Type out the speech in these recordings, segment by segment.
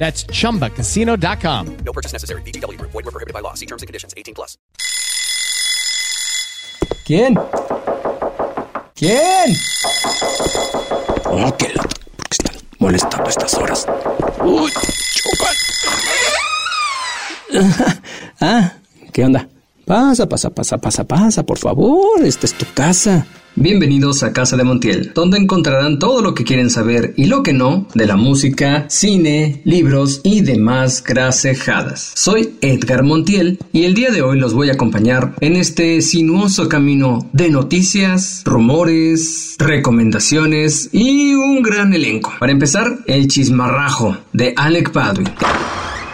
That's chumbacasino.com. No purchase necessary. VGW Group. Void were prohibited by law. See terms and conditions. 18 plus. ¿Quién? ¿Quién? Oh, que porque están molestando a estas horas. Uy, chocan. Ah, ¿qué onda? Pasa, pasa, pasa, pasa, pasa, por favor. Esta es tu casa. Bienvenidos a Casa de Montiel, donde encontrarán todo lo que quieren saber y lo que no de la música, cine, libros y demás grasejadas. Soy Edgar Montiel y el día de hoy los voy a acompañar en este sinuoso camino de noticias, rumores, recomendaciones y un gran elenco. Para empezar, el chismarrajo de Alec Baldwin.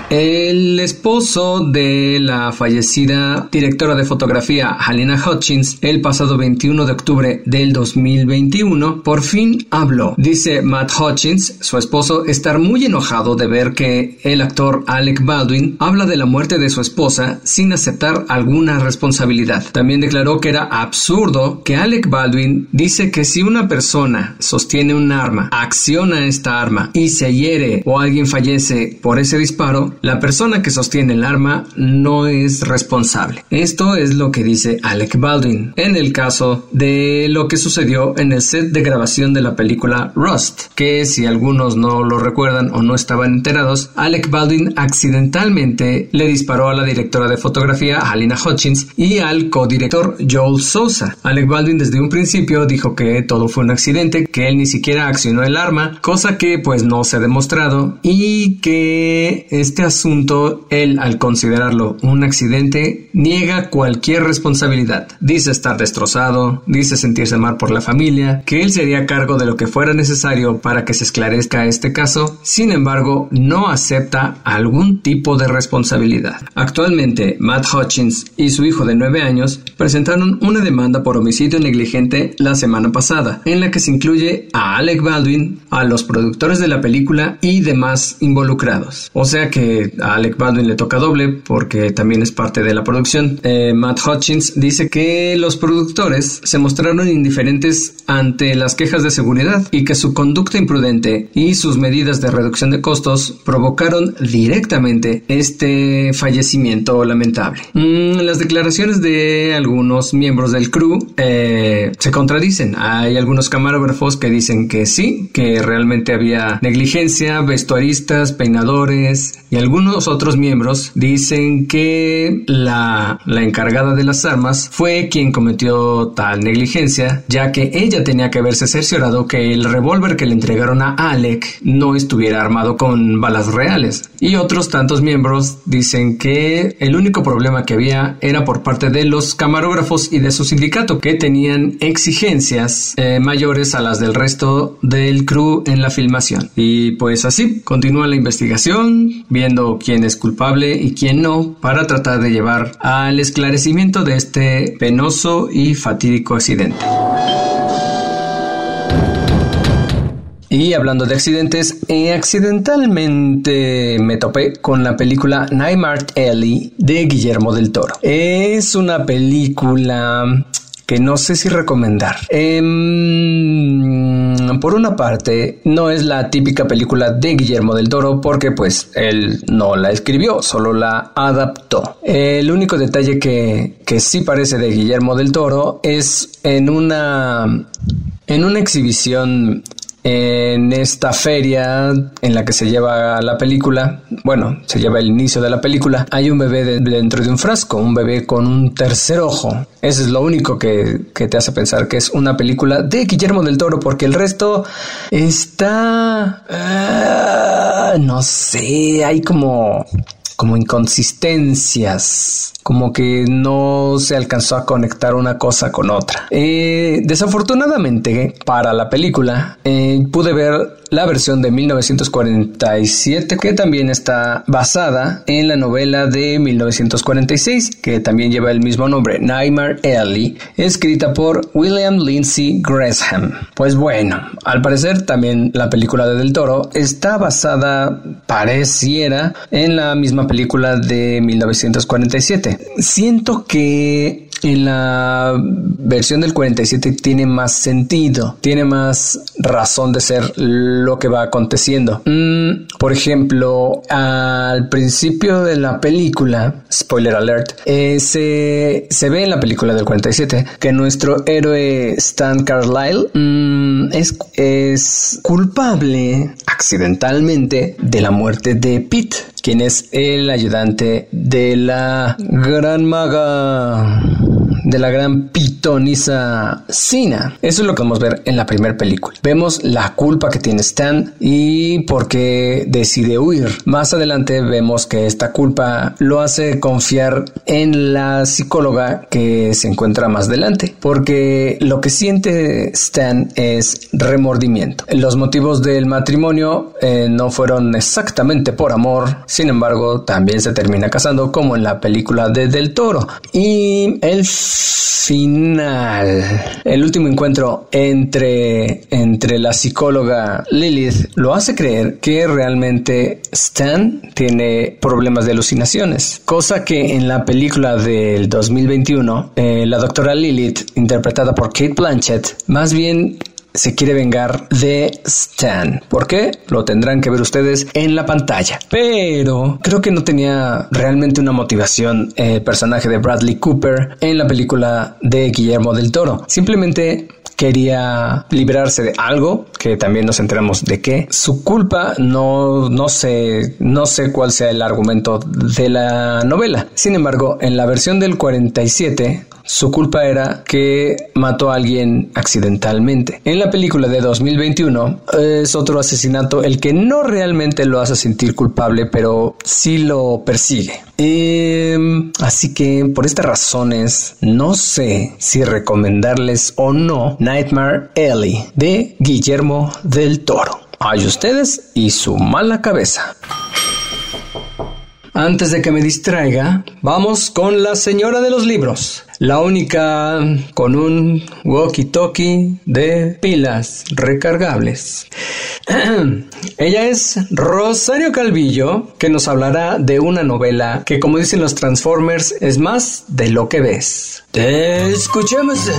El esposo de la fallecida directora de fotografía Halina Hutchins el pasado 21 de octubre del 2021 por fin habló. Dice Matt Hutchins, su esposo, estar muy enojado de ver que el actor Alec Baldwin habla de la muerte de su esposa sin aceptar alguna responsabilidad. También declaró que era absurdo que Alec Baldwin dice que si una persona sostiene un arma, acciona esta arma y se hiere o alguien fallece por ese disparo, la persona que sostiene el arma no es responsable. Esto es lo que dice Alec Baldwin en el caso de lo que sucedió en el set de grabación de la película Rust, que si algunos no lo recuerdan o no estaban enterados, Alec Baldwin accidentalmente le disparó a la directora de fotografía Halina Hutchins y al codirector Joel Sousa. Alec Baldwin desde un principio dijo que todo fue un accidente, que él ni siquiera accionó el arma, cosa que pues no se ha demostrado y que este asunto, él al considerarlo un accidente, niega cualquier responsabilidad. Dice estar destrozado, dice sentirse mal por la familia, que él sería cargo de lo que fuera necesario para que se esclarezca este caso, sin embargo, no acepta algún tipo de responsabilidad. Actualmente, Matt Hutchins y su hijo de 9 años presentaron una demanda por homicidio negligente la semana pasada, en la que se incluye a Alec Baldwin, a los productores de la película y demás involucrados. O sea que a Alec Baldwin le toca doble porque también es parte de la producción. Eh, Matt Hutchins dice que los productores se mostraron indiferentes ante las quejas de seguridad y que su conducta imprudente y sus medidas de reducción de costos provocaron directamente este fallecimiento lamentable. Mm, las declaraciones de algunos miembros del crew eh, se contradicen. Hay algunos camarógrafos que dicen que sí, que realmente había negligencia, vestuaristas, peinadores y algunos otros miembros dicen que la, la encargada de las armas fue quien cometió tal negligencia, ya que ella tenía que haberse cerciorado que el revólver que le entregaron a Alec no estuviera armado con balas reales. Y otros tantos miembros dicen que el único problema que había era por parte de los camarógrafos y de su sindicato, que tenían exigencias eh, mayores a las del resto del crew en la filmación. Y pues así, continúa la investigación, viendo quién es culpable y quién no, para tratar de llevar al esclarecimiento de este penoso y fatídico accidente. Y hablando de accidentes, eh, accidentalmente me topé con la película Nightmare Alley de Guillermo del Toro. Es una película que no sé si recomendar. Em, por una parte, no es la típica película de Guillermo del Toro porque pues él no la escribió, solo la adaptó. El único detalle que, que sí parece de Guillermo del Toro es en una, en una exhibición en esta feria en la que se lleva la película, bueno, se lleva el inicio de la película, hay un bebé dentro de un frasco, un bebé con un tercer ojo. Eso es lo único que, te hace pensar que es una película de Guillermo del Toro, porque el resto está... Ah, no sé, hay como como inconsistencias, como que no se alcanzó a conectar una cosa con otra. Eh, desafortunadamente para la película eh, pude ver la versión de 1947 que también está basada en la novela de 1946 que también lleva el mismo nombre, Nightmare Alley, escrita por William Lindsay Gresham. Pues bueno, al parecer también la película de Del Toro está basada, pareciera, en la misma película de 1947. Siento que en la versión del 47 tiene más sentido, tiene más razón de ser lo que va aconteciendo. Mm, por ejemplo, al principio de la película, spoiler alert, eh, se, se, ve en la película del 47 que nuestro héroe Stan Carlyle mm, es, es culpable accidentalmente de la muerte de Pete, quien es el ayudante de la gran maga de la gran pitonisa Sina. Eso es lo que vamos a ver en la primera película. Vemos la culpa que tiene Stan y por qué decide huir. Más adelante vemos que esta culpa lo hace confiar en la psicóloga que se encuentra más adelante, porque lo que siente Stan es remordimiento. Los motivos del matrimonio eh, no fueron exactamente por amor, sin embargo, también se termina casando como en la película de Del Toro. Y el final. El último encuentro entre, entre la psicóloga Lilith lo hace creer que realmente Stan tiene problemas de alucinaciones, cosa que en la película del 2021 eh, la doctora Lilith, interpretada por Kate Blanchett, más bien se quiere vengar de Stan. ¿Por qué? Lo tendrán que ver ustedes en la pantalla. Pero creo que no tenía realmente una motivación el personaje de Bradley Cooper en la película de Guillermo del Toro. Simplemente quería librarse de algo que también nos enteramos de que su culpa no no sé no sé cuál sea el argumento de la novela sin embargo en la versión del 47 su culpa era que mató a alguien accidentalmente. En la película de 2021 es otro asesinato el que no realmente lo hace sentir culpable, pero sí lo persigue. Em, así que por estas razones no sé si recomendarles o no Nightmare Alley de Guillermo del Toro. Hay ustedes y su mala cabeza. Antes de que me distraiga, vamos con la señora de los libros, la única con un walkie-talkie de pilas recargables. Ella es Rosario Calvillo, que nos hablará de una novela que, como dicen los Transformers, es más de lo que ves. Te escuchemos.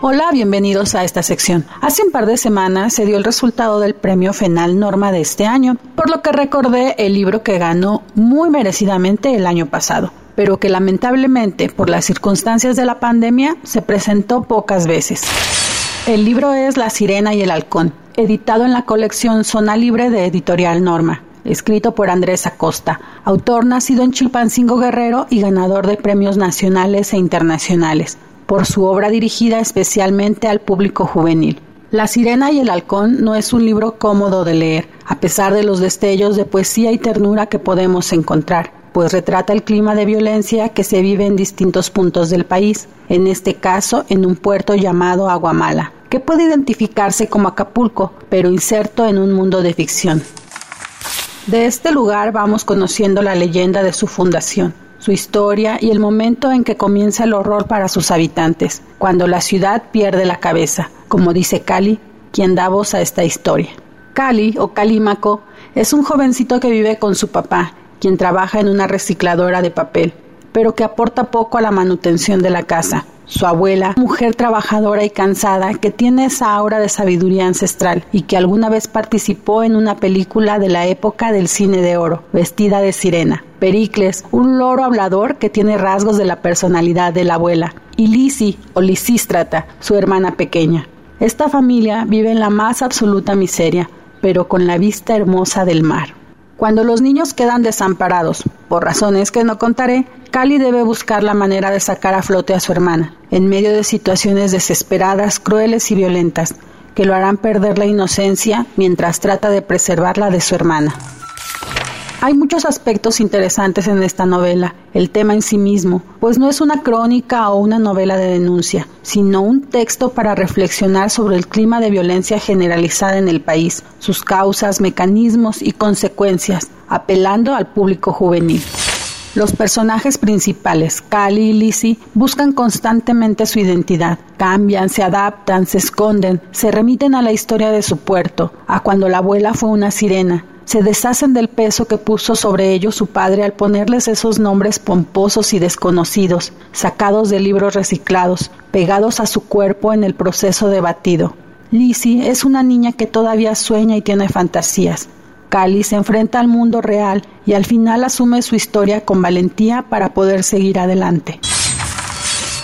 Hola, bienvenidos a esta sección. Hace un par de semanas se dio el resultado del premio FENAL Norma de este año, por lo que recordé el libro que ganó muy merecidamente el año pasado, pero que lamentablemente por las circunstancias de la pandemia se presentó pocas veces. El libro es La Sirena y el Halcón, editado en la colección Zona Libre de Editorial Norma escrito por Andrés Acosta, autor nacido en Chilpancingo Guerrero y ganador de premios nacionales e internacionales por su obra dirigida especialmente al público juvenil. La sirena y el halcón no es un libro cómodo de leer, a pesar de los destellos de poesía y ternura que podemos encontrar, pues retrata el clima de violencia que se vive en distintos puntos del país, en este caso en un puerto llamado Aguamala, que puede identificarse como Acapulco, pero inserto en un mundo de ficción. De este lugar vamos conociendo la leyenda de su fundación, su historia y el momento en que comienza el horror para sus habitantes, cuando la ciudad pierde la cabeza, como dice Cali, quien da voz a esta historia. Cali, o Calímaco, es un jovencito que vive con su papá, quien trabaja en una recicladora de papel, pero que aporta poco a la manutención de la casa. Su abuela, mujer trabajadora y cansada, que tiene esa aura de sabiduría ancestral y que alguna vez participó en una película de la época del cine de oro, vestida de sirena. Pericles, un loro hablador que tiene rasgos de la personalidad de la abuela. Y Lisi, o Lisístrata, su hermana pequeña. Esta familia vive en la más absoluta miseria, pero con la vista hermosa del mar. Cuando los niños quedan desamparados, por razones que no contaré, Cali debe buscar la manera de sacar a flote a su hermana, en medio de situaciones desesperadas, crueles y violentas, que lo harán perder la inocencia mientras trata de preservarla de su hermana. Hay muchos aspectos interesantes en esta novela, el tema en sí mismo, pues no es una crónica o una novela de denuncia, sino un texto para reflexionar sobre el clima de violencia generalizada en el país, sus causas, mecanismos y consecuencias, apelando al público juvenil. Los personajes principales, Cali y Lizzie, buscan constantemente su identidad. Cambian, se adaptan, se esconden, se remiten a la historia de su puerto, a cuando la abuela fue una sirena, se deshacen del peso que puso sobre ellos su padre al ponerles esos nombres pomposos y desconocidos, sacados de libros reciclados, pegados a su cuerpo en el proceso de batido. Lizzie es una niña que todavía sueña y tiene fantasías. Cali se enfrenta al mundo real y al final asume su historia con valentía para poder seguir adelante.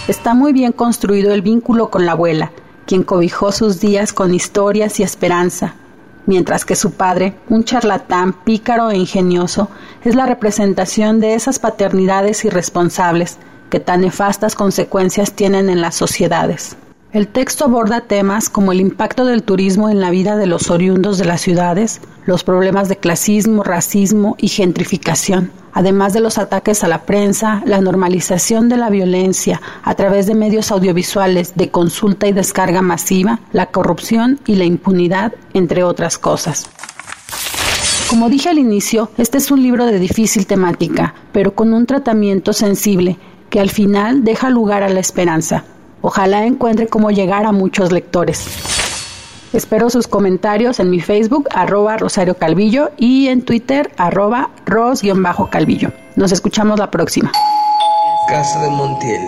Está muy bien construido el vínculo con la abuela, quien cobijó sus días con historias y esperanza, mientras que su padre, un charlatán pícaro e ingenioso, es la representación de esas paternidades irresponsables que tan nefastas consecuencias tienen en las sociedades. El texto aborda temas como el impacto del turismo en la vida de los oriundos de las ciudades, los problemas de clasismo, racismo y gentrificación, además de los ataques a la prensa, la normalización de la violencia a través de medios audiovisuales de consulta y descarga masiva, la corrupción y la impunidad, entre otras cosas. Como dije al inicio, este es un libro de difícil temática, pero con un tratamiento sensible que al final deja lugar a la esperanza Ojalá encuentre cómo llegar a muchos lectores. Espero sus comentarios en mi Facebook, arroba Rosario Calvillo, y en Twitter, arroba ros-calvillo. Nos escuchamos la próxima. Casa de Montiel.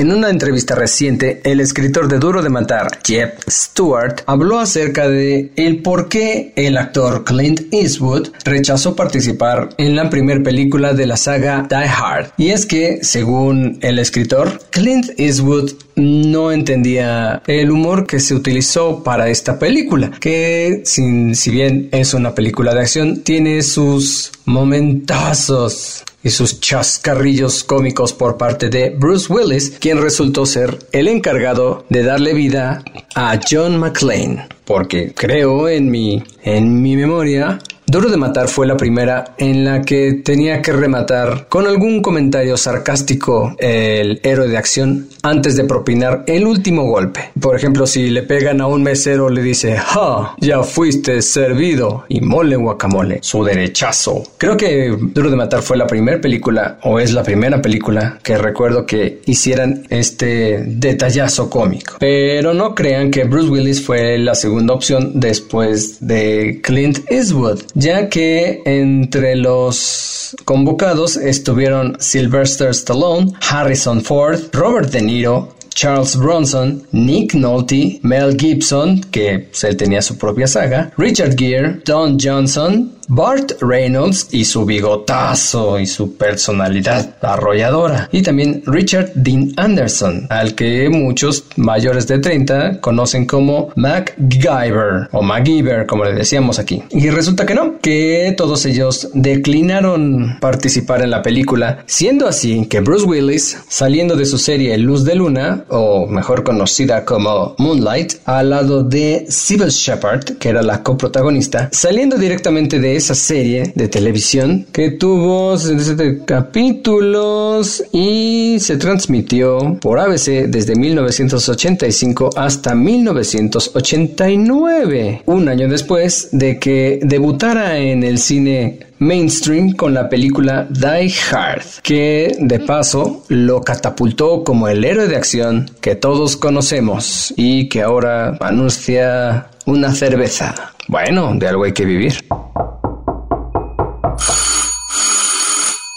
En una entrevista reciente, el escritor de Duro de Matar, Jeff Stewart, habló acerca de el por qué el actor Clint Eastwood rechazó participar en la primera película de la saga Die Hard. Y es que, según el escritor, Clint Eastwood no entendía el humor que se utilizó para esta película, que sin, si bien es una película de acción, tiene sus momentazos y sus chascarrillos cómicos por parte de Bruce Willis, quien resultó ser el encargado de darle vida a John McClane. Porque creo en mi, en mi memoria Duro de Matar fue la primera en la que tenía que rematar con algún comentario sarcástico el héroe de acción antes de propinar el último golpe. Por ejemplo, si le pegan a un mesero le dice, ¡Ja! Ya fuiste servido y mole guacamole, su derechazo. Creo que Duro de Matar fue la primera película o es la primera película que recuerdo que hicieran este detallazo cómico. Pero no crean que Bruce Willis fue la segunda opción después de Clint Eastwood ya que entre los convocados estuvieron Sylvester Stallone, Harrison Ford, Robert De Niro, Charles Bronson, Nick Nolte, Mel Gibson, que pues, él tenía su propia saga, Richard Gere, Don Johnson, Bart Reynolds y su bigotazo y su personalidad arrolladora. Y también Richard Dean Anderson, al que muchos mayores de 30 conocen como MacGyver o MacGyver, como le decíamos aquí. Y resulta que no, que todos ellos declinaron participar en la película, siendo así que Bruce Willis, saliendo de su serie Luz de Luna, o mejor conocida como Moonlight, al lado de Sybil Shepard, que era la coprotagonista, saliendo directamente de esa serie de televisión que tuvo 67 capítulos y se transmitió por ABC desde 1985 hasta 1989, un año después de que debutara en el cine mainstream con la película Die Hard, que de paso lo catapultó como el héroe de acción que todos conocemos y que ahora anuncia una cerveza. Bueno, de algo hay que vivir.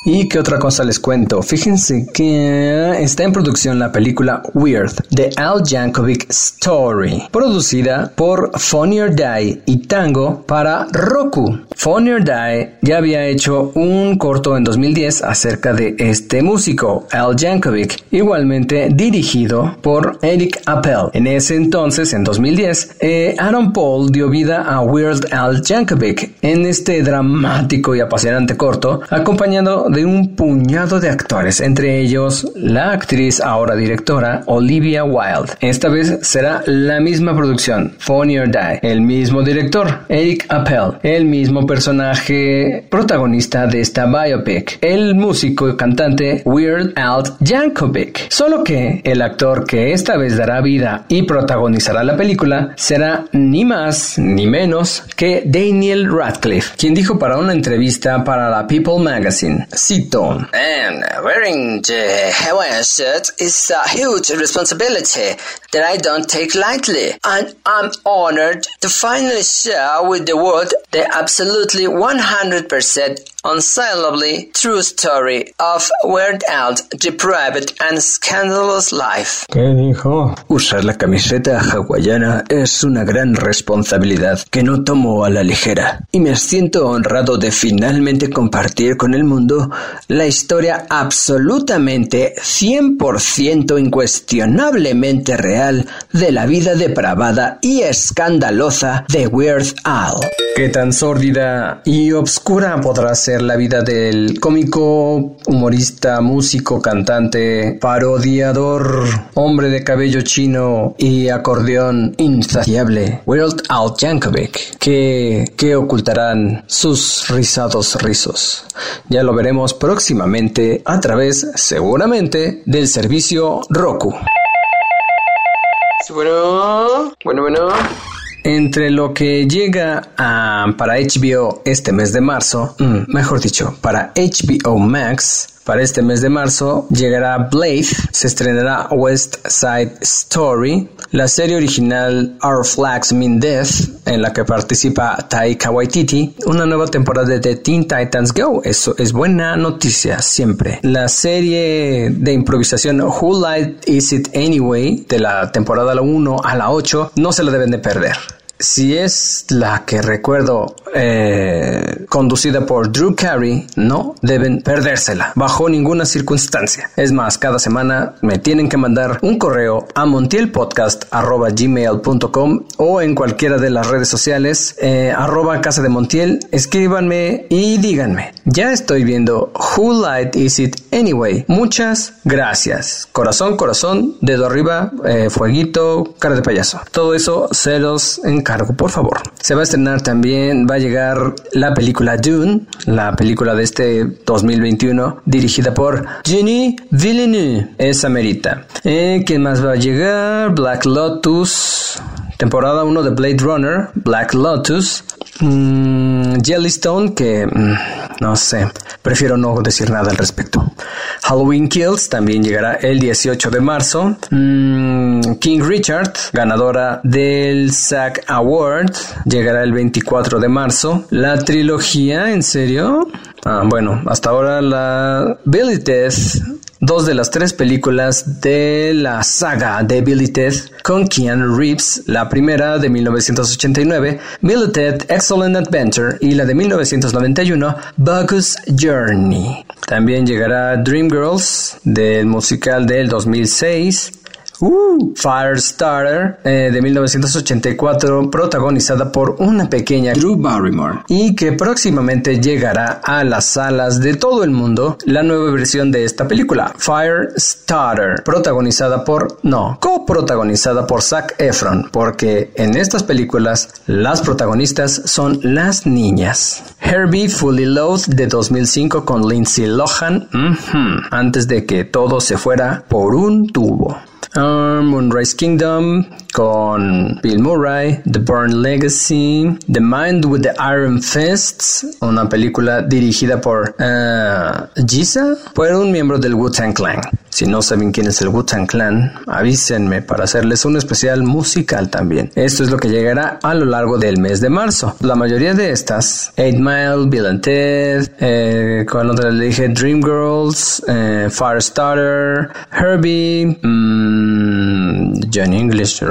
¿Y qué otra cosa les cuento? Fíjense que está en producción la película Weird, The Al Jankovic Story, producida por Funny or Die y Tango para Roku. Funny or Die ya había hecho un corto en 2010 acerca de este músico, Al Jankovic, igualmente dirigido por Eric Appel. En ese entonces, en 2010, eh, Aaron Paul dio vida a Weird Al Jankovic en este dramático y apasionante corto, acompañado de un puñado de actores, entre ellos la actriz ahora directora Olivia Wilde. Esta vez será la misma producción, Funny or Die, el mismo director, Eric Appel, el mismo personaje protagonista de esta biopic, el músico y cantante Weird Al Jankovic. Solo que el actor que esta vez dará vida y protagonizará la película será ni más ni menos que Daniel Radcliffe, quien dijo para una entrevista para la People Magazine, cito, And wearing the Hawaiian shirt is a huge responsibility that I don't take lightly, and I'm honored to finally share with the world the absolutely 100% unsalably true story of Weird Al's depraved and scandalous life. ¿Qué dijo? Usar la camiseta hawaiana es una gran responsabilidad que no tomo a la ligera y me siento honrado de finalmente compartir con el mundo la historia absolutamente 100% incuestionablemente real de la vida depravada y escandalosa de Weird Al. ¿Qué tan sórdida y obscura podrá ser la vida del cómico, humorista, músico, cantante, parodiador, hombre de cabello chino y acordeón insaciable, Weird Al Yankovic? ¿Qué, ¿Qué ocultarán sus rizados rizos? Ya lo veremos próximamente a través, seguramente, del servicio Roku. Bueno, bueno, bueno. Entre lo que llega a, para HBO este mes de marzo, mm, mejor dicho, para HBO Max, para este mes de marzo llegará Blade, se estrenará West Side Story, la serie original Our Flags Mean Death, en la que participa Taika Waititi, una nueva temporada de Teen Titans Go, eso es buena noticia siempre. La serie de improvisación Who Light Is It Anyway, de la temporada 1 a la 8, no se la deben de perder si es la que recuerdo eh, conducida por Drew Carey, no deben perdérsela bajo ninguna circunstancia. Es más, cada semana me tienen que mandar un correo a montielpodcast.gmail.com o en cualquiera de las redes sociales eh, arroba casa de Montiel. Escríbanme y díganme. Ya estoy viendo Who Light Is It Anyway. Muchas gracias. Corazón, corazón, dedo arriba, eh, fueguito, cara de payaso. Todo eso se los encargo por favor. Se va a estrenar también, va a llegar la película Dune, la película de este 2021, dirigida por Jenny Villeneuve. Esa merita. Eh, ¿Quién más va a llegar? Black Lotus. Temporada 1 de Blade Runner, Black Lotus, mm, Jellystone, que mm, no sé, prefiero no decir nada al respecto. Halloween Kills también llegará el 18 de marzo. Mm, King Richard, ganadora del SAG Award, llegará el 24 de marzo. La trilogía, ¿en serio? Ah, bueno, hasta ahora la Billy Death dos de las tres películas de la saga de Billy Ted con Keanu Reeves, la primera de 1989, Billy Ted Excellent Adventure y la de 1991, Bug's Journey. También llegará Dreamgirls del musical del 2006, Firestarter eh, de 1984, protagonizada por una pequeña Drew Barrymore, y que próximamente llegará a las salas de todo el mundo la nueva versión de esta película, Firestarter, protagonizada por, no, coprotagonizada por Zac Efron, porque en estas películas las protagonistas son las niñas. Herbie Fully Loathed de 2005 con Lindsay Lohan, antes de que todo se fuera por un tubo. Um, Moonrise Kingdom con Bill Murray, The Burn Legacy, The Mind with the Iron Fists, una película dirigida por uh, Giza, por un miembro del Wu-Tang Clan. Si no saben quién es el Wu-Tang Clan, avísenme para hacerles un especial musical también. Esto es lo que llegará a lo largo del mes de marzo. La mayoría de estas, 8 Mile, Bill and Ted, eh, con otra le dije Dreamgirls, eh, Firestarter, Herbie, mmm, John English,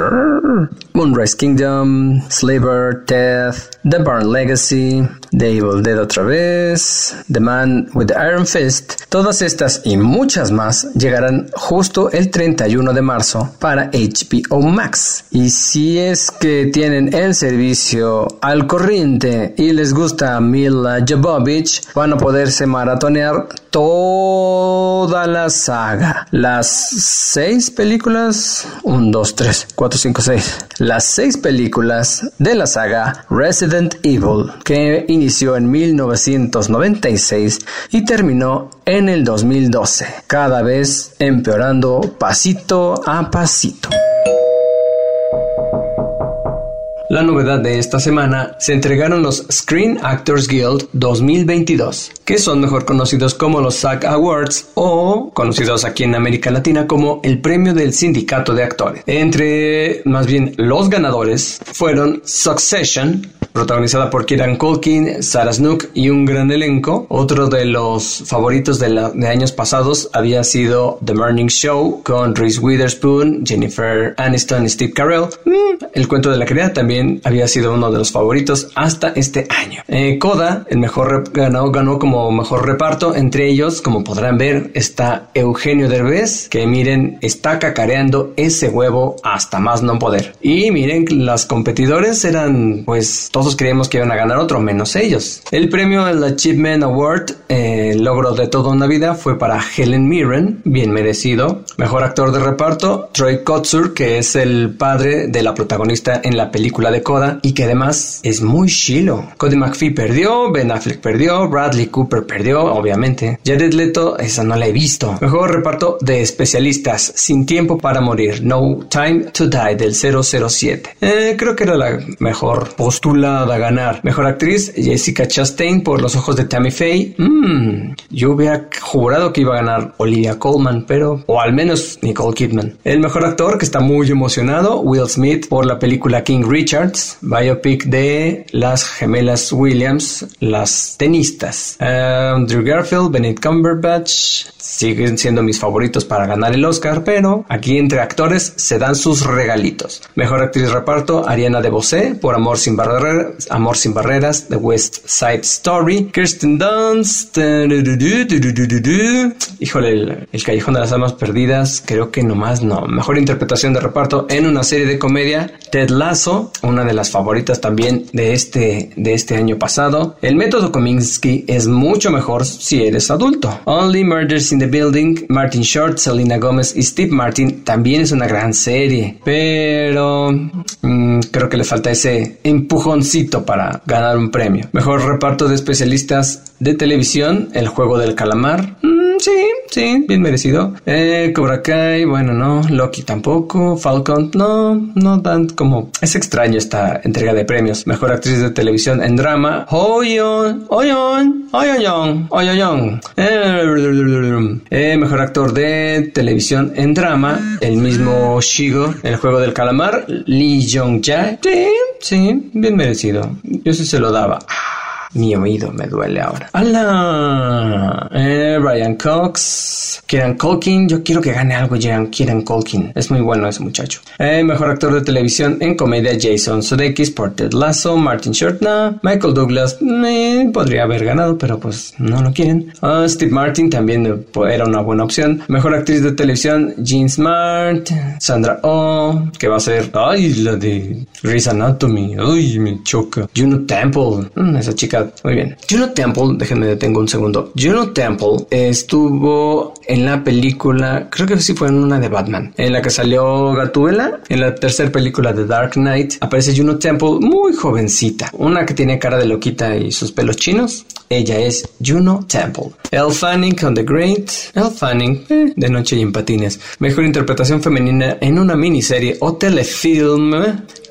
Moonrise Kingdom, Slaver, Death, The Barn Legacy, The Evil Dead otra vez, The Man with the Iron Fist, todas estas y muchas más llegarán justo el 31 de marzo para HBO Max. Y si es que tienen el servicio al corriente y les gusta Mila Jovovich, van a poderse maratonear toda la saga. Las seis películas, 1, 2, 3, 4, 5, 6. Las seis películas de la saga Resident Evil, que inició en 1996 y terminó en el 2012, cada vez empeorando pasito a pasito. La novedad de esta semana se entregaron los Screen Actors Guild 2022, que son mejor conocidos como los SAG Awards o conocidos aquí en América Latina como el premio del sindicato de actores. Entre más bien los ganadores fueron Succession, protagonizada por Kieran Culkin, Sarah Snook y un gran elenco. Otro de los favoritos de, años pasados había sido The Morning Show con Reese Witherspoon, Jennifer Aniston y Steve Carell. Mm, el cuento de la criada también había sido uno de los favoritos hasta este año. Eh, el mejor ganó, ganó como mejor reparto. Entre ellos, como podrán ver, está Eugenio Derbez, que miren, está cacareando ese huevo hasta más no poder. Y miren, las competidores eran pues todos creíamos que iban a ganar otro, menos ellos. El premio el Achievement Award, eh, logro de toda una vida, fue para Helen Mirren, bien merecido. Mejor actor de reparto, Troy Kotsur, que es el padre de la protagonista en la película de Coda y que además es muy chilo. Cody McPhee perdió, Ben Affleck perdió, Bradley Cooper perdió, obviamente. Jared Leto, esa no la he visto. Mejor reparto de especialistas, Sin Tiempo para Morir, No Time to Die del 007. Eh, creo que era la mejor postula a ganar. Mejor actriz, Jessica Chastain por Los ojos de Tammy Faye. Mmm, yo hubiera jurado que iba a ganar Olivia Colman, pero... O al menos Nicole Kidman. El mejor actor que está muy emocionado, Will Smith por la película King Richards, biopic de las gemelas Williams, las tenistas. Um, Drew Garfield, Benedict Cumberbatch, siguen siendo mis favoritos para ganar el Oscar, pero aquí entre actores se dan sus regalitos. Mejor actriz reparto, Ariana DeBose por Amor sin Barreras, Amor sin Barreras, The West Side Story, Kirsten Dunst, híjole, el, Callejón de las Almas Perdidas, creo que nomás no. Mejor interpretación de reparto en una serie de comedia, Ted Lasso, una de las favoritas también de este, de este año pasado. El método Kominsky es mucho mejor si eres adulto. Only Murders in the Building, Martin Short, Selena Gomez y Steve Martin también es una gran serie, pero mm, creo que le falta ese empujoncito para ganar un premio. Mejor reparto de especialistas de televisión, El Juego del Calamar. Mm, sí, sí, bien merecido. Eh, Cobra Kai, bueno, no. Loki tampoco. Falcon, no, no tan como. Es extraño esta entrega de premios. Mejor actriz de televisión en drama. Hoyon, Hoyon, Hoyon, Hoyon. Eh, mejor actor de televisión en drama. El mismo Shigo, El Juego del Calamar. Lee Jong-jae. Sí, sí, bien merecido. Yo sí se lo daba. Mi oído me duele ahora. ¡Hala! Eh, Brian Cox. Kieran Culkin. Yo quiero que gane algo Kieran Culkin. Es muy bueno ese muchacho. Eh, mejor actor de televisión en comedia Jason Sudeikis por Ted Lasso. Martin Short, Michael Douglas. Eh, podría haber ganado, pero pues no lo quieren. Ah, Steve Martin también eh, era una buena opción. Mejor actriz de televisión Jean Smart. Sandra Oh. Que va a ser... Ay, la de Grey's Anatomy. Uy, me choca. Juno Temple. Mm, esa chica muy bien. Juno Temple, déjenme detengo un segundo. Juno Temple estuvo en la película, creo que sí fue en una de Batman, en la que salió Gatúbela. En la tercera película de Dark Knight aparece Juno Temple muy jovencita. Una que tiene cara de loquita y sus pelos chinos. Ella es Juno Temple. Elle Fanning con The Great. Elle Fanning, eh, de noche y en patines. Mejor interpretación femenina en una miniserie o telefilm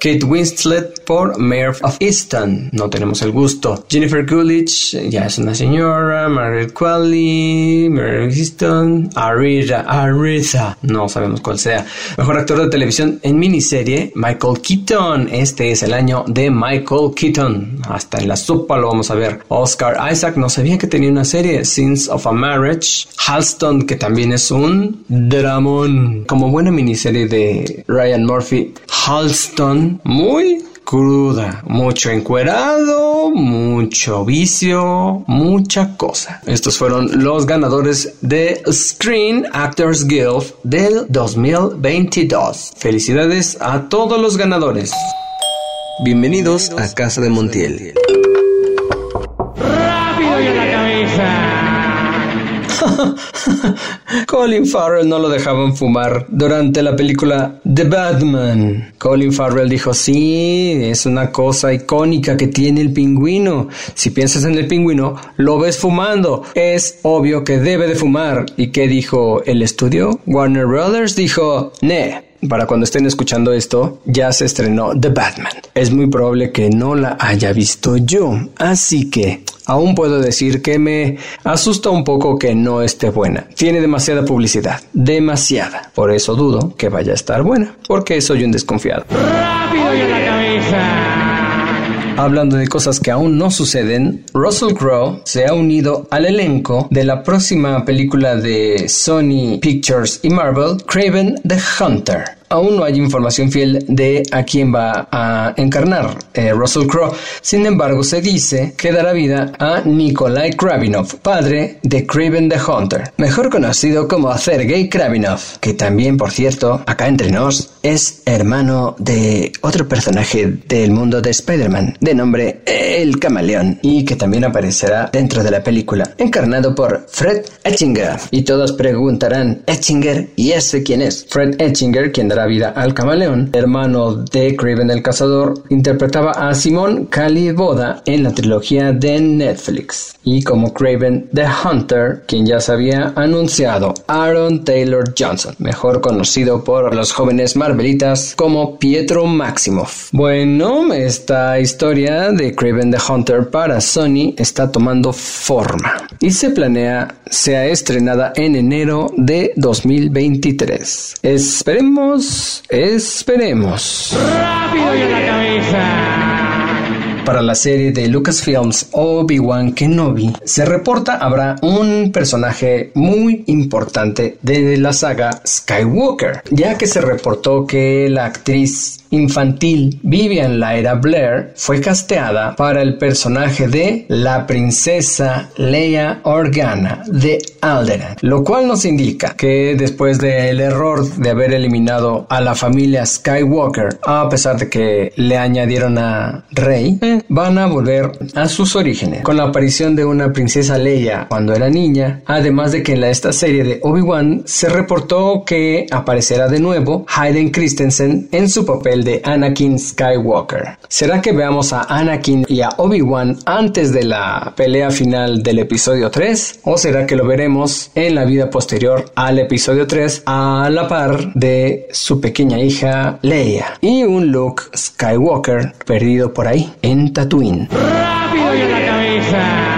Kate Winslet por Mayor of Easton. No tenemos el gusto. Jennifer Coolidge, ya es una señora. Margaret Qualley, of Easton. Arita, Aretha. No sabemos cuál sea. Mejor actor de televisión en miniserie, Michael Keaton. Este es el año de Michael Keaton. Hasta en la sopa lo vamos a ver. Oscar Isaac, no sabía que tenía una serie. Sins of a Marriage. Halston, que también es un dramón. Como buena miniserie de Ryan Murphy. Halston, muy cruda, mucho encuerado, mucho vicio, mucha cosa. Estos fueron los ganadores de Screen Actors Guild del 2022. Felicidades a todos los ganadores. Bienvenidos a Casa de Montiel. ¡Rápido y a la cabeza! Colin Farrell no lo dejaban fumar durante la película The Batman. Colin Farrell dijo, sí, es una cosa icónica que tiene el pingüino. Si piensas en el pingüino, lo ves fumando. Es obvio que debe de fumar. ¿Y qué dijo el estudio? Warner Brothers dijo, ne. Para cuando estén escuchando esto, ya se estrenó The Batman. Es muy probable que no la haya visto yo. Así que aún puedo decir que me asusta un poco que no esté buena. Tiene demasiada publicidad, demasiada. Por eso dudo que vaya a estar buena, porque soy un desconfiado. ¡Rápido la cabeza! Hablando de cosas que aún no suceden, Russell Crowe se ha unido al elenco de la próxima película de Sony Pictures y Marvel, Craven the Hunter. Aún no hay información fiel de a quién va a encarnar eh, Russell Crowe. Sin embargo, se dice que dará vida a Nikolai Kravinov, padre de Craven the Hunter, mejor conocido como Sergei Kravinov, que también, por cierto, acá entre nos, es hermano de otro personaje del mundo de Spider-Man, de nombre El Camaleón, y que también aparecerá dentro de la película, encarnado por Fred Etchinger. Y todos preguntarán, ¿Etchinger? ¿Y ese quién es? Fred Etchinger, quien dará vida al camaleón, hermano de Craven el Cazador, interpretaba a Simón Cali Boda en la trilogía de Netflix. Y como Craven the Hunter, quien ya se había anunciado, Aaron Taylor Johnson, mejor conocido por los jóvenes Marvelitas como Pietro Maximoff. Bueno, esta historia de Craven the Hunter para Sony está tomando forma y se planea sea estrenada en enero de 2023. Esperemos, esperemos. ¡Rápido y a la cabeza! Para la serie de Lucasfilms Obi-Wan Kenobi, se reporta habrá un personaje muy importante de la saga Skywalker, ya que se reportó que la actriz infantil. Vivian Lyra Blair fue casteada para el personaje de la princesa Leia Organa de Alderaan, lo cual nos indica que después del error de haber eliminado a la familia Skywalker, a pesar de que le añadieron a Rey, eh, van a volver a sus orígenes, con la aparición de una princesa Leia cuando era niña, además de que en esta serie de Obi-Wan se reportó que aparecerá de nuevo Hayden Christensen en su papel de Anakin Skywalker. ¿Será que veamos a Anakin y a Obi-Wan antes de la pelea final del episodio 3? ¿O será que lo veremos en la vida posterior al episodio 3 a la par de su pequeña hija Leia? Y un Luke Skywalker perdido por ahí en Tatooine. ¡Rápido y a la cabeza!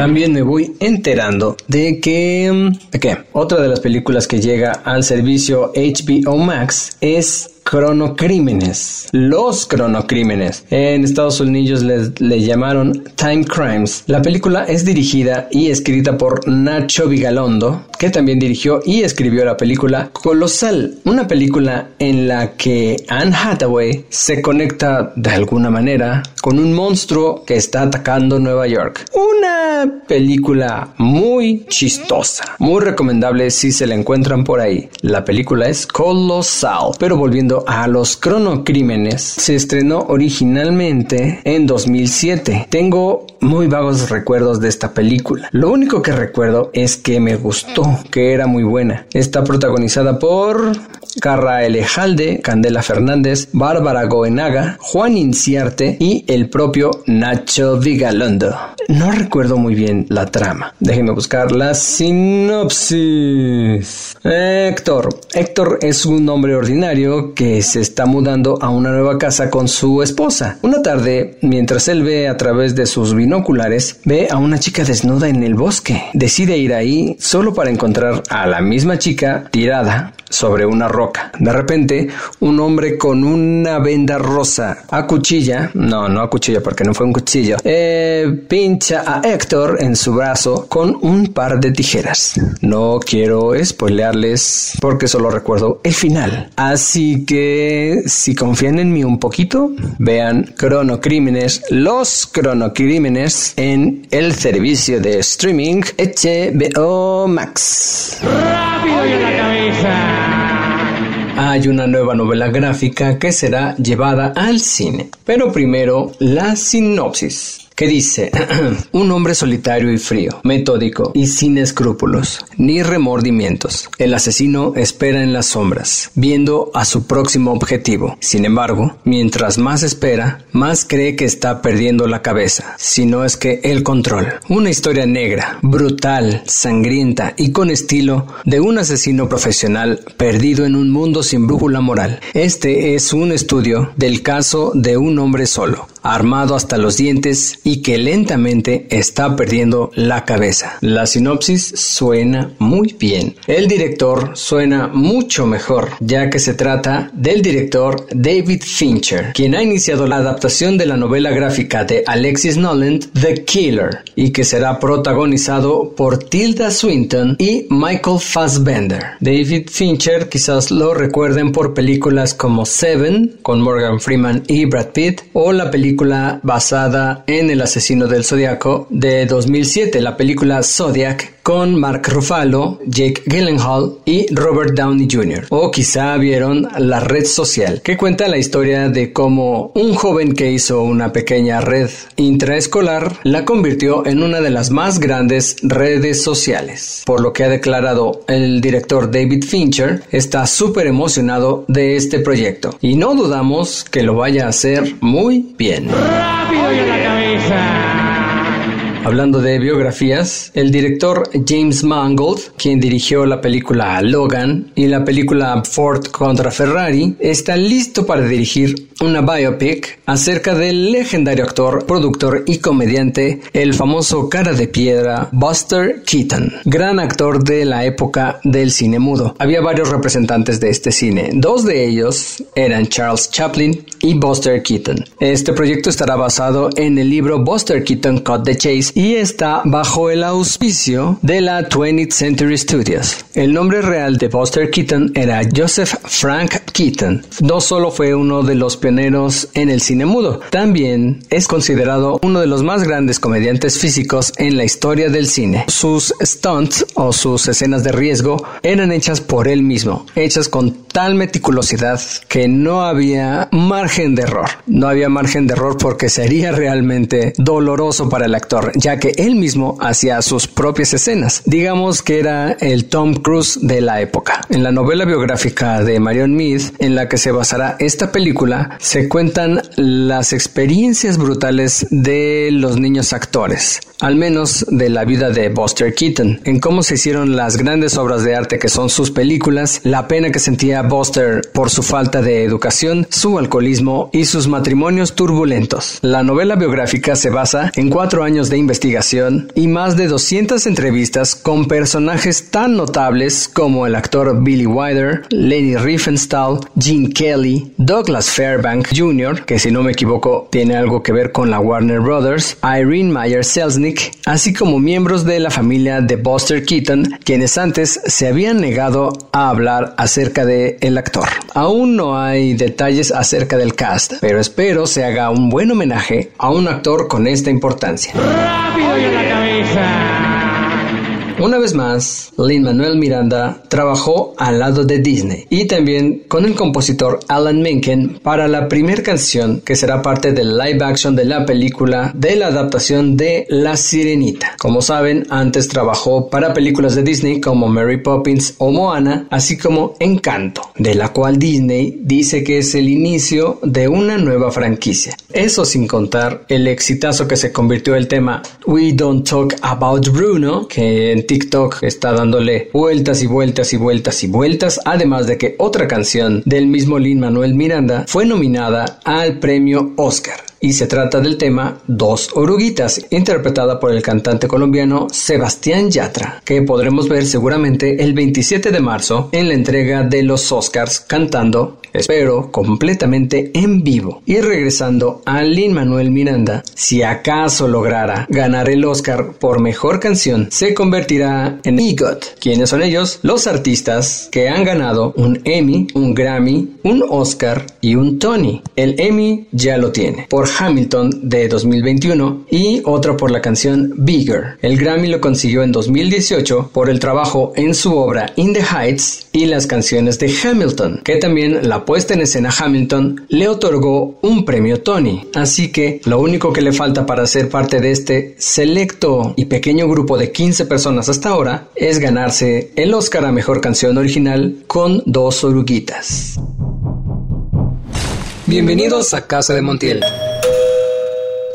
También me voy enterando de que... ¿De qué? Otra de las películas que llega al servicio HBO Max es cronocrímenes. Los cronocrímenes. En Estados Unidos le, llamaron Time Crimes. La película es dirigida y escrita por Nacho Vigalondo, que también dirigió y escribió la película Colosal, una película en la que Anne Hathaway se conecta de alguna manera con un monstruo que está atacando Nueva York. Una película muy chistosa, muy recomendable si se la encuentran por ahí. La película es Colosal, pero volviendo a los cronocrímenes, se estrenó originalmente en 2007. Tengo muy vagos recuerdos de esta película. Lo único que recuerdo es que me gustó, que era muy buena. Está protagonizada por Carra Elejalde, Candela Fernández, Bárbara Goenaga, Juan Inciarte y el propio Nacho Vigalondo. No recuerdo muy bien la trama. Déjenme buscar la sinopsis. Héctor. Héctor es un hombre ordinario que se está mudando a una nueva casa con su esposa. Una tarde, mientras él ve a través de sus binoculares, ve a una chica desnuda en el bosque. Decide ir ahí solo para encontrar a la misma chica tirada sobre una roca. De repente, un hombre con una venda rosa a cuchilla, no, no a cuchilla porque no fue un cuchillo, eh, pincha a Héctor en su brazo con un par de tijeras. No quiero spoilearles porque solo recuerdo el final. Así que si confían en mí un poquito, vean Cronocrímenes, los Cronocrímenes en el servicio de streaming HBO Max. ¡Rápido la cabeza! Hay una nueva novela gráfica que será llevada al cine. Pero primero, la sinopsis que dice, un hombre solitario y frío, metódico y sin escrúpulos, ni remordimientos. El asesino espera en las sombras, viendo a su próximo objetivo. Sin embargo, mientras más espera, más cree que está perdiendo la cabeza, si no es que el control. Una historia negra, brutal, sangrienta y con estilo de un asesino profesional perdido en un mundo sin brújula moral. Este es un estudio del caso de un hombre solo, armado hasta los dientes y que lentamente está perdiendo la cabeza. La sinopsis suena muy bien. El director suena mucho mejor, ya que se trata del director David Fincher, quien ha iniciado la adaptación de la novela gráfica de Alexis Noland, The Killer, y que será protagonizado por Tilda Swinton y Michael Fassbender. David Fincher quizás lo recuerden por películas como Seven, con Morgan Freeman y Brad Pitt, o la película basada en el asesino del Zodiaco de 2007, la película Zodiac con Mark Ruffalo, Jake Gyllenhaal y Robert Downey Jr. O quizá vieron La Red Social, que cuenta la historia de cómo un joven que hizo una pequeña red intraescolar la convirtió en una de las más grandes redes sociales. Por lo que ha declarado el director David Fincher, está súper emocionado de este proyecto y no dudamos que lo vaya a hacer muy bien. ¡Rápido y la cabeza! Hablando de biografías, el director James Mangold, quien dirigió la película Logan y la película Ford contra Ferrari, está listo para dirigir una biopic acerca del legendario actor, productor y comediante, el famoso cara de piedra Buster Keaton, gran actor de la época del cine mudo. Había varios representantes de este cine, dos de ellos eran Charles Chaplin y Buster Keaton. Este proyecto estará basado en el libro Buster Keaton Cut the Chase y está bajo el auspicio de la 20th Century Studios. El nombre real de Buster Keaton era Joseph Frank Keaton. No solo fue uno de los en el cine mudo, también es considerado uno de los más grandes comediantes físicos en la historia del cine. Sus stunts o sus escenas de riesgo eran hechas por él mismo, hechas con tal meticulosidad que no había margen de error. No había margen de error porque sería realmente doloroso para el actor, ya que él mismo hacía sus propias escenas. Digamos que era el Tom Cruise de la época. En la novela biográfica de Marion Mead, en la que se basará esta película, se cuentan las experiencias brutales de los niños actores, al menos de la vida de Buster Keaton, en cómo se hicieron las grandes obras de arte que son sus películas, la pena que sentía Buster por su falta de educación, su alcoholismo y sus matrimonios turbulentos. La novela biográfica se basa en cuatro años de investigación y más de 200 entrevistas con personajes tan notables como el actor Billy Wilder, Leni Riefenstahl, Gene Kelly, Douglas Fairbank Jr., que si no me equivoco tiene algo que ver con la Warner Brothers, Irene Meyer Selznick, así como miembros de la familia de Buster Keaton, quienes antes se habían negado a hablar acerca de el actor. Aún no hay detalles acerca del cast, pero espero se haga un buen homenaje a un actor con esta importancia. ¡Rápido y la cabeza! Una vez más, Lin Manuel Miranda trabajó al lado de Disney y también con el compositor Alan Menken para la primera canción que será parte del live action de la película de la adaptación de La Sirenita. Como saben, antes trabajó para películas de Disney como Mary Poppins o Moana, así como Encanto, de la cual Disney dice que es el inicio de una nueva franquicia. Eso sin contar el exitazo que se convirtió el tema We Don't Talk About Bruno, que TikTok está dándole vueltas y vueltas y vueltas y vueltas, además de que otra canción del mismo Lin Manuel Miranda fue nominada al premio Oscar y se trata del tema Dos Oruguitas, interpretada por el cantante colombiano Sebastián Yatra, que podremos ver seguramente el 27 de marzo en la entrega de los Oscars cantando espero completamente en vivo. Y regresando a Lin Manuel Miranda, si acaso lograra ganar el Oscar por mejor canción, se convertirá en EGOT. ¿Quiénes son ellos? Los artistas que han ganado un Emmy, un Grammy, un Oscar y un Tony. El Emmy ya lo tiene por Hamilton de 2021 y otro por la canción Bigger. El Grammy lo consiguió en 2018 por el trabajo en su obra In the Heights y las canciones de Hamilton, que también la puesta en escena Hamilton le otorgó un premio Tony. Así que lo único que le falta para ser parte de este selecto y pequeño grupo de 15 personas hasta ahora es ganarse el Oscar a Mejor Canción Original con dos oruguitas. Bienvenidos a Casa de Montiel.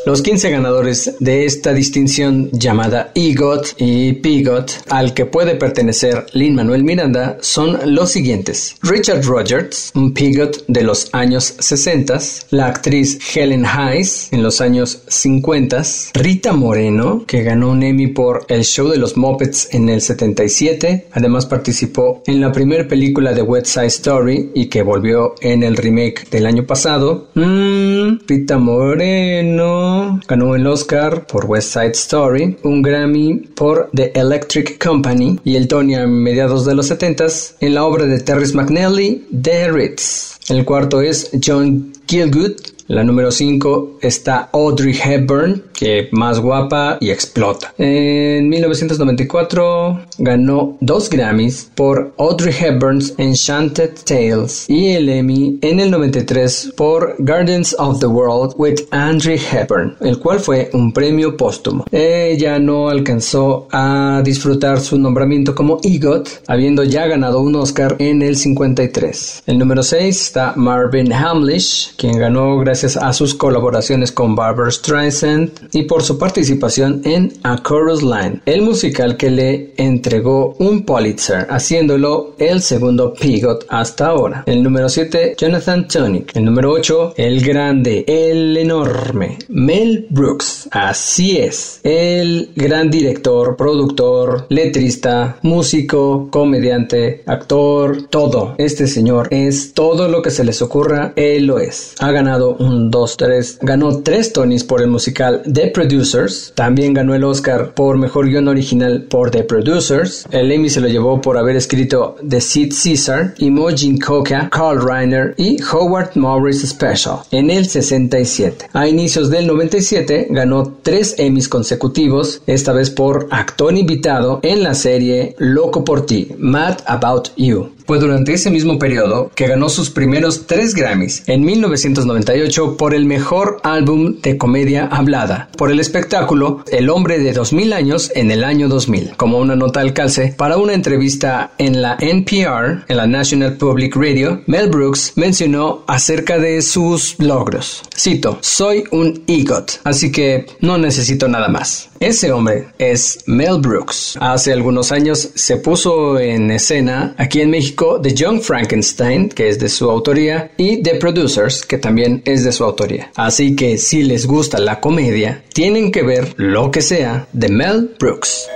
Los 15 ganadores de esta distinción llamada EGOT y PIGOT, al que puede pertenecer Lin Manuel Miranda, son los siguientes. Richard Rogers, un PIGOT de los años 60, la actriz Helen Hayes en los años 50, Rita Moreno, que ganó un Emmy por El show de los Muppets en el 77, además participó en la primera película de West Side Story y que volvió en el remake del año pasado. Mm, Rita Moreno ganó el Oscar por West Side Story, un Grammy por The Electric Company y el Tony a mediados de los 70s en la obra de Terrence McNally, The Ritz. El cuarto es John Gielgud la número 5 está Audrey Hepburn, que más guapa y explota. En 1994 ganó dos Grammys por Audrey Hepburn's Enchanted Tales y el Emmy en el 93 por Gardens of the World with Audrey Hepburn, el cual fue un premio póstumo. Ella no alcanzó a disfrutar su nombramiento como EGOT, habiendo ya ganado un Oscar en el 53. El número 6 está Marvin Hamlish, quien ganó gracias gracias a sus colaboraciones con Barbara Streisand y por su participación en A Chorus Line, el musical que le entregó un Pulitzer, haciéndolo el segundo Pigot hasta ahora. El número 7, Jonathan Tonic. El número 8, el grande, el enorme, Mel Brooks. Así es, el gran director, productor, letrista, músico, comediante, actor, todo. Este señor es todo lo que se les ocurra, él lo es. Ha ganado un 2, 3. Ganó 3 Tonys por el musical The Producers. También ganó el Oscar por mejor guion original por The Producers. El Emmy se lo llevó por haber escrito The Sid Caesar, Imogen Coca, Carl Reiner y Howard Morris Special en el 67. A inicios del 97 ganó 3 Emmys consecutivos, esta vez por actor invitado en la serie Loco por ti, Mad About You. Fue durante ese mismo periodo que ganó sus primeros tres Grammys, en 1998 por el mejor álbum de comedia hablada, por el espectáculo El hombre de 2000 años en el año 2000, como una nota al calce, para una entrevista en la NPR, en la National Public Radio, Mel Brooks mencionó acerca de sus logros. Cito, soy un EGOT, así que no necesito nada más. Ese hombre es Mel Brooks. Hace algunos años se puso en escena aquí en México The Young Frankenstein, que es de su autoría, y The Producers, que también es de su autoría. Así que si les gusta la comedia, tienen que ver lo que sea de Mel Brooks.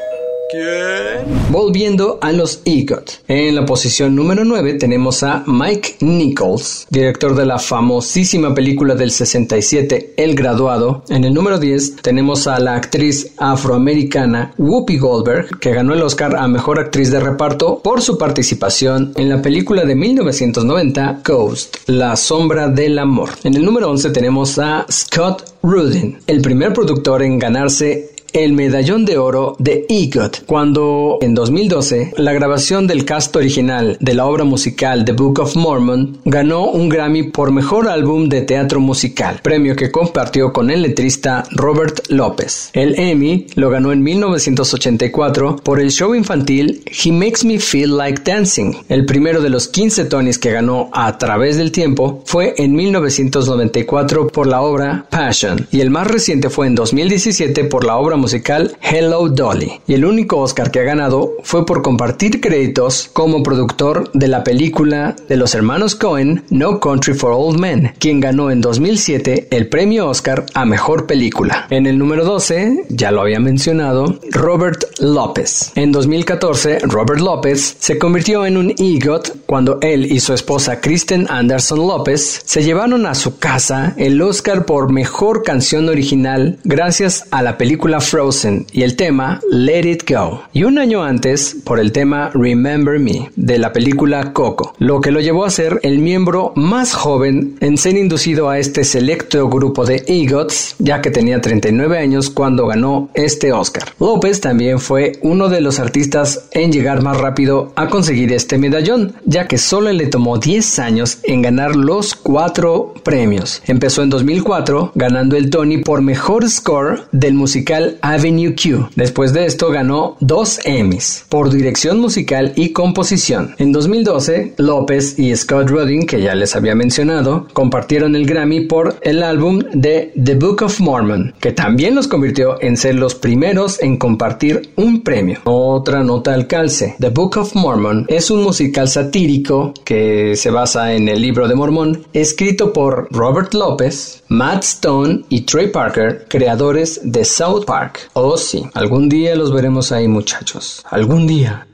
Volviendo a los EGOT. En la posición número 9 tenemos a Mike Nichols, director de la famosísima película del 67 El Graduado. En el número 10 tenemos a la actriz afroamericana Whoopi Goldberg, que ganó el Oscar a Mejor Actriz de Reparto por su participación en la película de 1990 Ghost, La Sombra del Amor. En el número 11 tenemos a Scott Rudin, el primer productor en ganarse el medallón de oro de EGOT, cuando en 2012 la grabación del cast original de la obra musical The Book of Mormon ganó un Grammy por mejor álbum de teatro musical, premio que compartió con el letrista Robert López. El Emmy lo ganó en 1984 por el show infantil He Makes Me Feel Like Dancing. El primero de los 15 Tonys que ganó a través del tiempo fue en 1994 por la obra Passion y el más reciente fue en 2017 por la obra musical Hello Dolly. Y el único Oscar que ha ganado fue por compartir créditos como productor de la película de los hermanos Cohen No Country for Old Men, quien ganó en 2007 el premio Oscar a mejor película. En el número 12, ya lo había mencionado, Robert López. En 2014, Robert López se convirtió en un EGOT cuando él y su esposa Kristen Anderson López se llevaron a su casa el Oscar por mejor canción original gracias a la película Frozen y el tema Let It Go. Y un año antes por el tema Remember Me de la película Coco, lo que lo llevó a ser el miembro más joven en ser inducido a este selecto grupo de EGOTs, ya que tenía 39 años cuando ganó este Oscar. López también fue uno de los artistas en llegar más rápido a conseguir este medallón, ya que solo le tomó 10 años en ganar los cuatro premios. Empezó en 2004 ganando el Tony por mejor score del musical Avenue Q. Después de esto ganó dos Emmys por dirección musical y composición. En 2012, López y Scott Rudin, que ya les había mencionado, compartieron el Grammy por el álbum de The Book of Mormon, que también los convirtió en ser los primeros en compartir un premio. Otra nota al calce. The Book of Mormon es un musical satírico que se basa en el libro de Mormón, escrito por Robert López, Matt Stone y Trey Parker, creadores de South Park. Oh sí, algún día los veremos ahí muchachos. Algún día.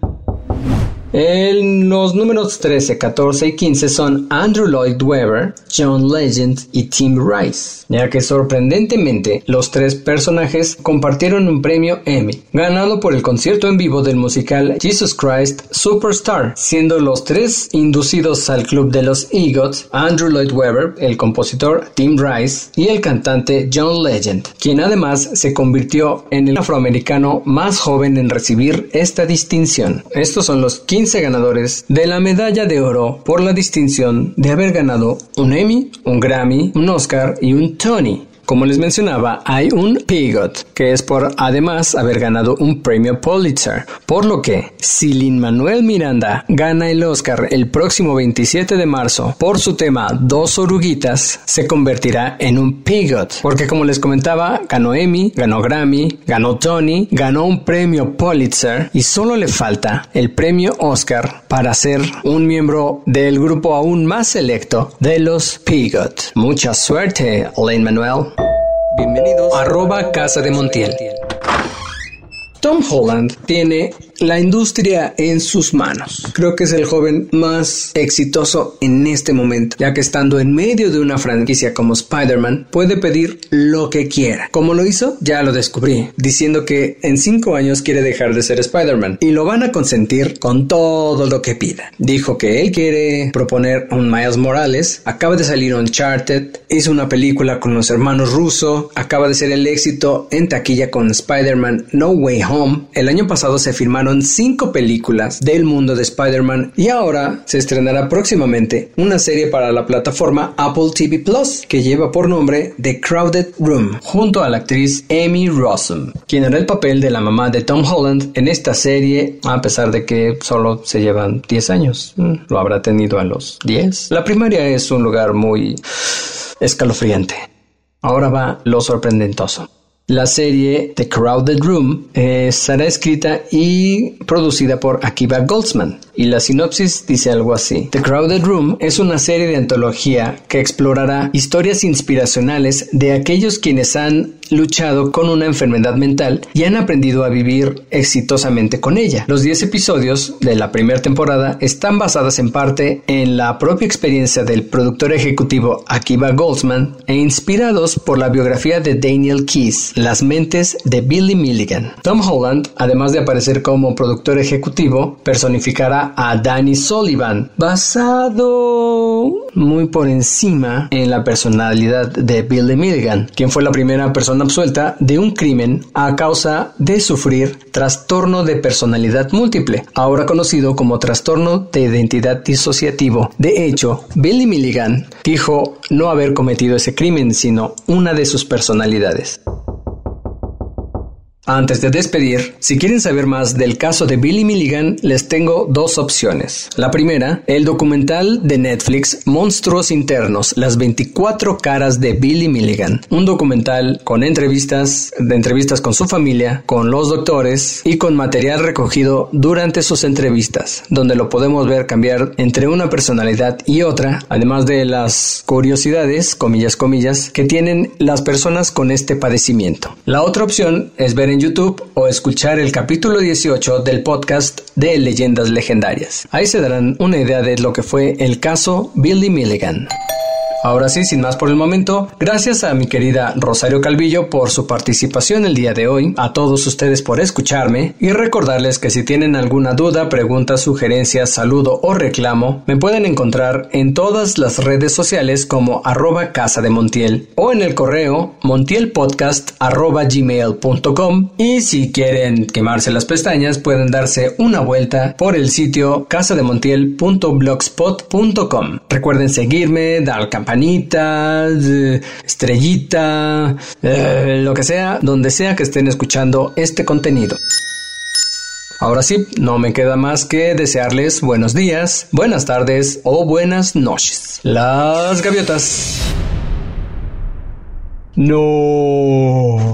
En los números 13, 14 y 15 son Andrew Lloyd Webber, John Legend y Tim Rice, ya que sorprendentemente los tres personajes compartieron un premio Emmy, ganado por el concierto en vivo del musical Jesus Christ Superstar, siendo los tres inducidos al club de los EGOTs, Andrew Lloyd Webber, el compositor Tim Rice y el cantante John Legend, quien además se convirtió en el afroamericano más joven en recibir esta distinción. Estos son los 15 ganadores de la medalla de oro por la distinción de haber ganado un Emmy, un Grammy, un Oscar y un Tony. Como les mencionaba, hay un PIGOT, que es por además haber ganado un premio Pulitzer, por lo que si Lin Manuel Miranda gana el Oscar el próximo 27 de marzo por su tema Dos oruguitas, se convertirá en un PIGOT, porque como les comentaba, ganó Emmy, ganó Grammy, ganó Tony, ganó un premio Pulitzer y solo le falta el premio Oscar para ser un miembro del grupo aún más selecto de los PIGOT. Mucha suerte, Lin Manuel. Bienvenidos a arroba Casa de Montiel. Tom Holland tiene la industria en sus manos. Creo que es el joven más exitoso en este momento, ya que estando en medio de una franquicia como Spider-Man, puede pedir lo que quiera. ¿Cómo lo hizo? Ya lo descubrí, diciendo que en cinco años quiere dejar de ser Spider-Man y lo van a consentir con todo lo que pida. Dijo que él quiere proponer un Miles Morales, acaba de salir Uncharted, hizo una película con los hermanos Russo, acaba de ser el éxito en taquilla con Spider-Man No Way Home. El año pasado se firmaron cinco películas del mundo de Spider-Man y ahora se estrenará próximamente una serie para la plataforma Apple TV Plus que lleva por nombre The Crowded Room, junto a la actriz Amy Rossum, quien hará el papel de la mamá de Tom Holland en esta serie, a pesar de que solo se llevan 10 años. Mm, lo habrá tenido a los 10. La primaria es un lugar muy escalofriante. Ahora va lo sorprendentoso. La serie The Crowded Room eh, será escrita y producida por Akiva Goldsman y la sinopsis dice algo así. The Crowded Room es una serie de antología que explorará historias inspiracionales de aquellos quienes han luchado con una enfermedad mental y han aprendido a vivir exitosamente con ella. Los 10 episodios de la primera temporada están basadas en parte en la propia experiencia del productor ejecutivo Akiva Goldsman e inspirados por la biografía de Daniel Keys las mentes de Billy Milligan. Tom Holland, además de aparecer como productor ejecutivo, personificará a Danny Sullivan, basado muy por encima en la personalidad de Billy Milligan, quien fue la primera persona absuelta de un crimen a causa de sufrir trastorno de personalidad múltiple, ahora conocido como trastorno de identidad disociativo. De hecho, Billy Milligan dijo no haber cometido ese crimen, sino una de sus personalidades. Antes de despedir, si quieren saber más del caso de Billy Milligan, les tengo dos opciones. La primera, el documental de Netflix Monstruos Internos, las 24 caras de Billy Milligan. Un documental con entrevistas, de entrevistas con su familia, con los doctores y con material recogido durante sus entrevistas, donde lo podemos ver cambiar entre una personalidad y otra, además de las curiosidades, comillas, comillas, que tienen las personas con este padecimiento. La otra opción es ver en YouTube o escuchar el capítulo 18 del podcast de Leyendas Legendarias. Ahí se darán una idea de lo que fue el caso Billy Milligan. Ahora sí, sin más por el momento, gracias a mi querida Rosario Calvillo por su participación el día de hoy, a todos ustedes por escucharme y recordarles que si tienen alguna duda, pregunta, sugerencia, saludo o reclamo, me pueden encontrar en todas las redes sociales como arroba casa de Montiel o en el correo montielpodcast arroba y si quieren quemarse las pestañas pueden darse una vuelta por el sitio casademontiel.blogspot.com. Recuerden seguirme, dar campaña estrellita, eh, lo que sea, donde sea que estén escuchando este contenido. Ahora sí, no me queda más que desearles buenos días, buenas tardes o buenas noches. Las gaviotas. No.